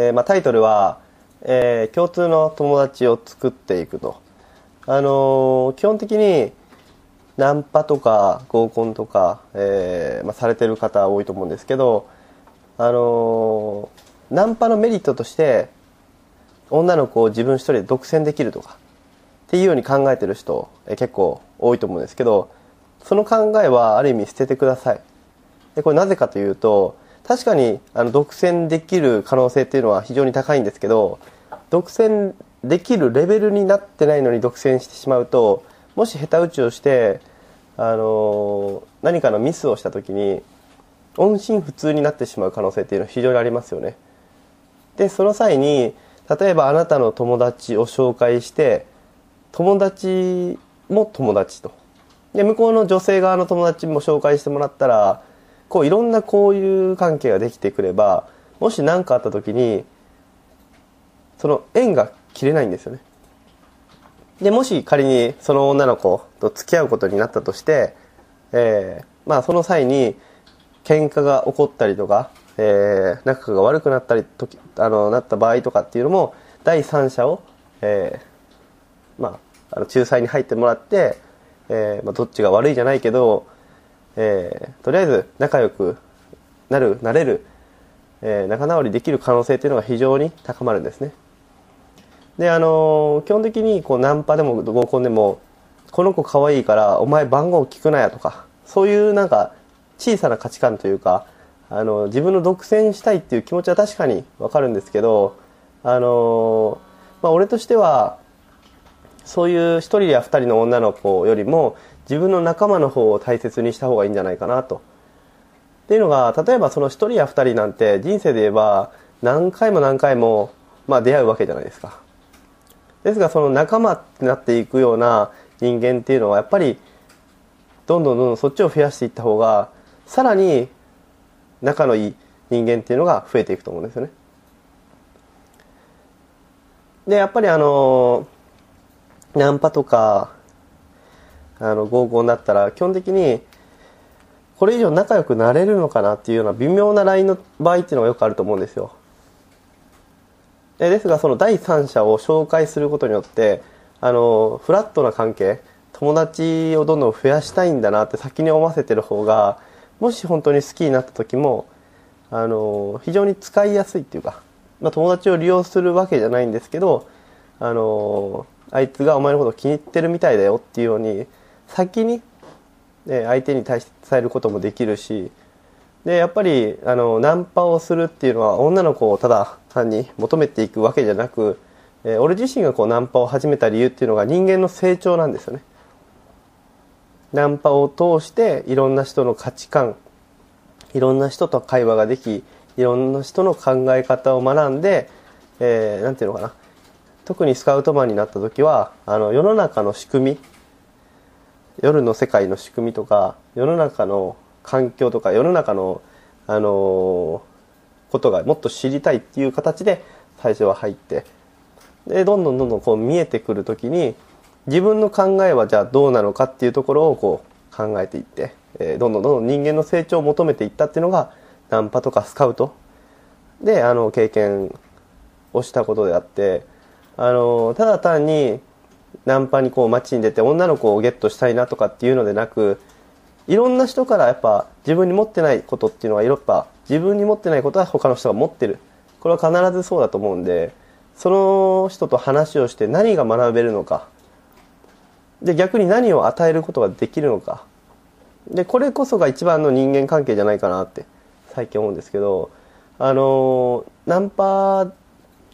えーまあ、タイトルは、えー共通の友達を作っていくと。あのー基本的にナンパとか合コンとか、えまあ、されてる方多いと思うんですけど、あのナンパのメリットとして女の子を自分一人で独占できるとかっていうように考えてる人、え結構多いと思うんですけどその考えはある意味捨ててくださいでこれなぜかというと確かにあの独占できる可能性っていうのは非常に高いんですけど独占できるレベルになってないのに独占してしまうともし下手打ちをして、あの何かのミスをした時に音信不通になってしまう可能性っていうのは非常にありますよね。でその際に例えばあなたの友達を紹介して友達も友達と。で向こうの女性側の友達も紹介してもらったらこういろんな交友関係ができてくればもし何かあった時にその縁が切れないんですよね。でもし仮にその女の子と付き合うことになったとして、えーまあその際に喧嘩が起こったりとか、えー仲が悪くなったりとあのなった場合とかっていうのも第三者を、えーまあ、あの仲裁に入ってもらって、えーまあ、どっちが悪いじゃないけど、えーとりあえず仲良くなるなれる、えー仲直りできる可能性っていうのが非常に高まるんですね。であのー基本的にこうナンパでも合コンでもこの子可愛いからお前番号聞くなやとかそういうなんか小さな価値観というかあの自分の独占したいっていう気持ちは確かにわかるんですけどあのまあ俺としてはそういう一人や二人の女の子よりも自分の仲間の方を大切にした方がいいんじゃないかなと。っていうのが例えばその一人や二人なんて人生で言えば何回も何回もまあ出会うわけじゃないですか。ですがその仲間ってなっていくような人間っていうのはやっぱりどんどんどんどんそっちを増やしていった方がさらに仲のいい人間っていうのが増えていくと思うんですよね。でやっぱりあのナンパとかあの合コンだったら基本的にこれ以上仲良くなれるのかなっていうような微妙なラインの場合っていうのがよくあると思うんですよ。えですがその第三者を紹介することによってあのフラットな関係友達をどんどん増やしたいんだなって先に思わせてる方がもし本当に好きになった時もあの非常に使いやすいっていうか、まあ、友達を利用するわけじゃないんですけどあのあいつがお前のこと気に入ってるみたいだよっていうように先に、ね、相手に対して伝えることもできるしでやっぱりあのナンパをするっていうのは女の子をただ単に求めていくわけじゃなく、えー俺自身がこうナンパを始めた理由っていうのが人間の成長なんですよね。ナンパを通していろんな人の価値観いろんな人と会話ができいろんな人の考え方を学んで、えーていうのかな。特にスカウトマンになった時はあの世の中の仕組み夜の世界の仕組みとか世の中の環境とか世の中の、あのーことがもっと知りたいっていう形で最初は入ってでどんどんどんどんこう見えてくる時に自分の考えはじゃあどうなのかっていうところをこう考えていって、えーどんどんどんどん人間の成長を求めていったっていうのがナンパとかスカウトであの経験をしたことであってあのただ単にナンパにこう街に出て女の子をゲットしたいなとかっていうのでなくいろんな人からやっぱ自分に持ってないことっていうのはやっぱ自分に持ってないことは他の人が持ってる。これは必ずそうだと思うんでその人と話をして何が学べるのか。で逆に何を与えることができるのか。でこれこそが一番の人間関係じゃないかなって最近思うんですけどあのナンパ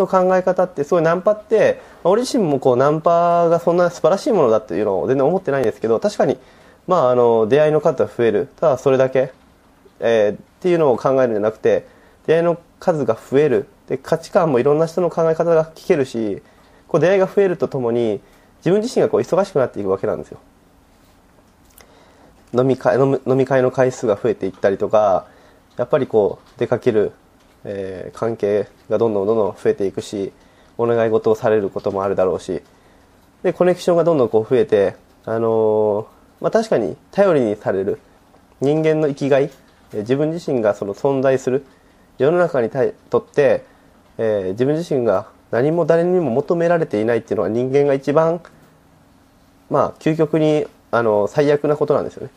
の考え方ってすごいナンパって俺自身もこうナンパがそんな素晴らしいものだっていうのを全然思ってないんですけど確かにまああの出会いの数は増える。ただそれだけ、えーっていうのを考えるんじゃなくて出会いの数が増える。で価値観もいろんな人の考え方が聞けるしこう出会いが増えるとともに自分自身がこう忙しくなっていくわけなんですよ。飲み会飲む飲み会の回数が増えていったりとかやっぱりこう出かける、えー関係がどんどんどんどん増えていくしお願い事をされることもあるだろうしでコネクションがどんどんこう増えて、あのーまあ、確かに頼りにされる人間の生きがい自分自身がその存在する世の中にとって、えー自分自身が何も誰にも求められていないっていうのは人間が一番まあ究極にあの最悪なことなんですよね。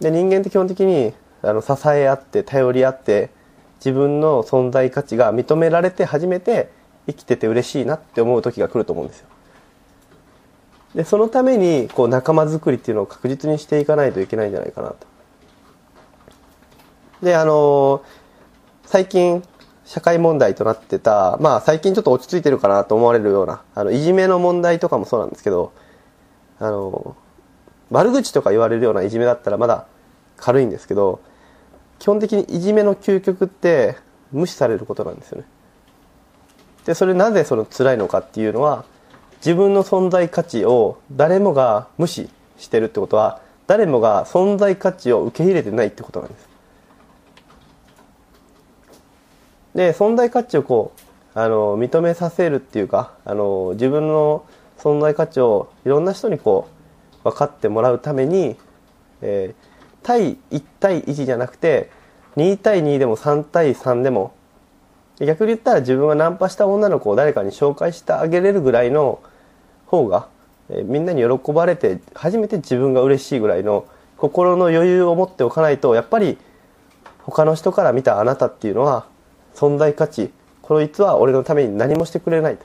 で人間って基本的にあの支え合って頼り合って自分の存在価値が認められて初めて生きてて嬉しいなって思う時が来ると思うんですよ。でそのためにこう仲間づくりっていうのを確実にしていかないといけないんじゃないかなと。であの最近社会問題となってたまあ最近ちょっと落ち着いてるかなと思われるようなあのいじめの問題とかもそうなんですけどあの悪口とか言われるようないじめだったらまだ軽いんですけど基本的にいじめの究極って無視されることなんですよね。でそれなぜその辛いのかっていうのは自分の存在価値を誰もが無視してるってことは誰もが存在価値を受け入れてないってことなんです。で存在価値をこうあの認めさせるっていうかあの自分の存在価値をいろんな人にこう分かってもらうために、えー対1対1じゃなくて2対2でも3対3でも逆に言ったら自分がナンパした女の子を誰かに紹介してあげれるぐらいの方が、えみんなに喜ばれて初めて自分が嬉しいぐらいの心の余裕を持っておかないとやっぱり他の人から見たあなたっていうのは存在価値こいつは俺のために何もしてくれないと。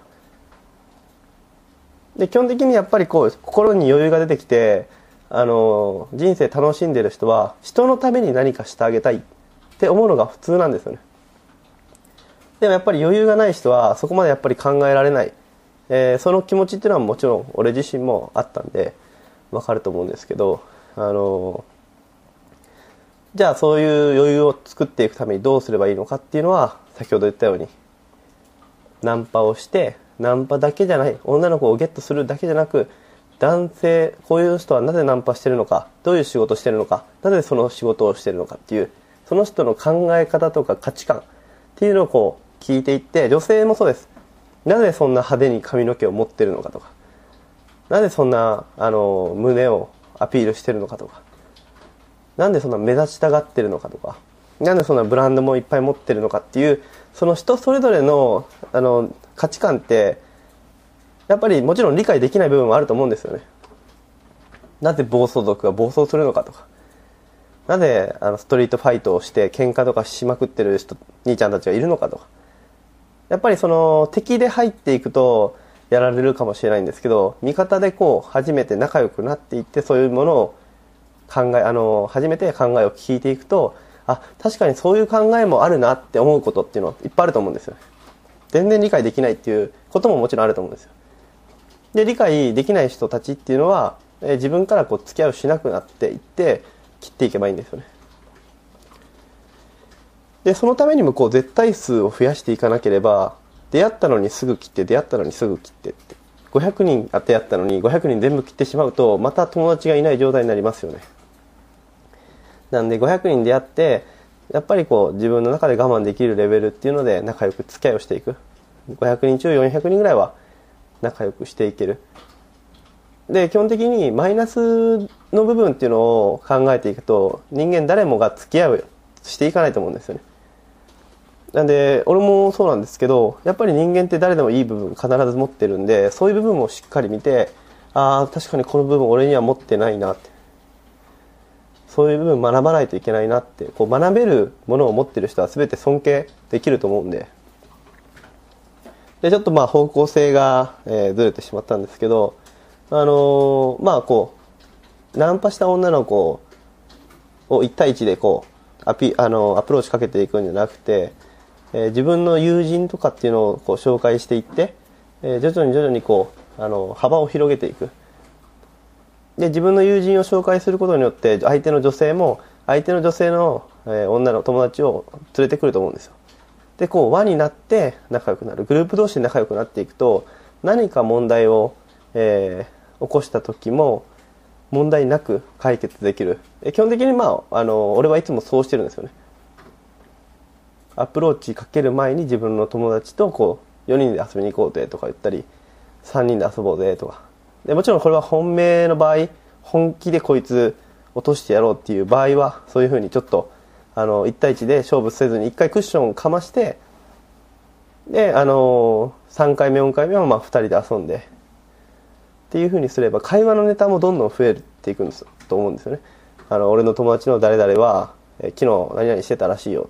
で基本的にやっぱりこう心に余裕が出てきてあの人生楽しんでる人は人のために何かしてあげたいって思うのが普通なんですよね。でもやっぱり余裕がない人はそこまでやっぱり考えられない、えーその気持ちっていうのはもちろん俺自身もあったんでわかると思うんですけどあのじゃあそういう余裕を作っていくためにどうすればいいのかっていうのは先ほど言ったようにナンパをしてナンパだけじゃない女の子をゲットするだけじゃなく男性こういう人はなぜナンパしてるのかどういう仕事してるのかなぜその仕事をしてるのかっていうその人の考え方とか価値観っていうのをこう聞いていって女性もそうです。なぜそんな派手に髪の毛を持ってるのかとかなぜそんなあの胸をアピールしてるのかとかなんでそんな目立ちたがってるのかとかなんでそんなブランドもいっぱい持ってるのかっていうその人それぞれのあの価値観ってやっぱりもちろん理解できない部分もあると思うんですよね。なぜ暴走族が暴走するのかとか。なぜあのストリートファイトをして喧嘩とかしまくってる人兄ちゃんたちがいるのかとか。やっぱりその敵で入っていくとやられるかもしれないんですけど味方でこう初めて仲良くなっていってそういうものを考えあの初めて考えを聞いていくとあ確かにそういう考えもあるなって思うことっていうのはいっぱいあると思うんですよ全然理解できないっていうことももちろんあると思うんですよ。で理解できない人たちっていうのは、えー自分からこう付き合うしなくなっていって切っていけばいいんですよね。でそのためにもこう絶対数を増やしていかなければ出会ったのにすぐ切って出会ったのにすぐ切ってって。500人出会ったのに500人全部切ってしまうとまた友達がいない状態になりますよね。なんで500人出会ってやっぱりこう自分の中で我慢できるレベルっていうので仲良く付き合いをしていく。500人中400人ぐらいは仲良くしていける。で基本的にマイナスの部分っていうのを考えていくと人間誰もが付き合うしていかないと思うんですよね。なんで俺もそうなんですけどやっぱり人間って誰でもいい部分必ず持ってるんでそういう部分をしっかり見てああ確かにこの部分俺には持ってないなって。そういう部分学ばないといけないなってこう学べるものを持ってる人は全て尊敬できると思うんで。でちょっとまあ方向性が、えーずれてしまったんですけどあのーまあこうナンパした女の子を1対1でこうアピあのアプローチかけていくんじゃなくて、えー自分の友人とかっていうのをこう紹介していって、えー徐々に徐々にこうあの幅を広げていく。で自分の友人を紹介することによって相手の女性も相手の女性の、えー女の友達を連れてくると思うんですよ。でこう輪になって仲良くなる。グループ同士で仲良くなっていくと何か問題を、えー起こした時も問題なく解決できる。基本的にまああの俺はいつもそうしてるんですよね。アプローチかける前に自分の友達とこう4人で遊びに行こうぜとか言ったり3人で遊ぼうぜとか。でもちろんこれは本命の場合本気でこいつ落としてやろうっていう場合はそういうふうにちょっとあの1対1で勝負せずに1回クッションかましてで、あの、3回目、4回目はまあ2人で遊んで、っていうふうにすれば会話のネタもどんどん増えていくんですと思うんですよね。あの、俺の友達の誰々は、え昨日何々してたらしいよ。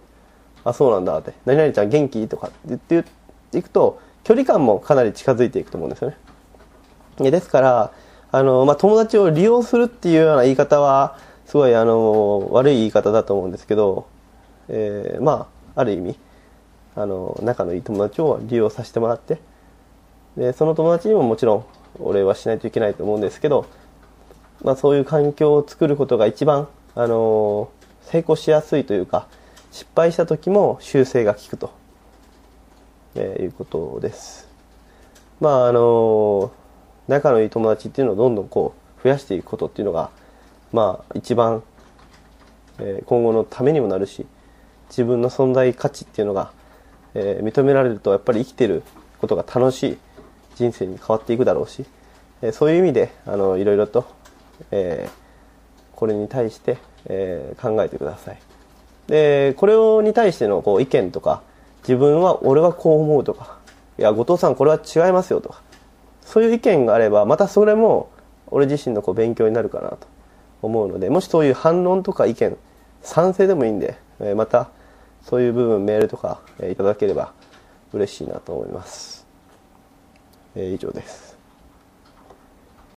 あ、そうなんだって。何々ちゃん元気？とかって言っていくと、距離感もかなり近づいていくと思うんですよね。ですから、あの、まあ、友達を利用するっていうような言い方は、すごい、あの、悪い言い方だと思うんですけど、えー、まあ、ある意味、あの、仲のいい友達を利用させてもらって、で、その友達にももちろんお礼はしないといけないと思うんですけど、まあ、そういう環境を作ることが一番、あの成功しやすいというか失敗した時も修正が効くと、えー、いうことです。まああの仲のいい友達っていうのをどんどんこう増やしていくことっていうのがまあ一番、えー、今後のためにもなるし自分の存在価値っていうのが、えー、認められるとやっぱり生きてることが楽しい人生に変わっていくだろうし、えー、そういう意味であのいろいろと、えー、これに対して、えー、考えてください。でこれをに対してのこう意見とか自分は俺はこう思うとかいや後藤さんこれは違いますよとかそういう意見があればまたそれも俺自身のこう勉強になるかなと。思うのでもしそういう反論とか意見賛成でもいいんで、え、またそういう部分メールとか、え、いただければ嬉しいなと思います、え、以上です。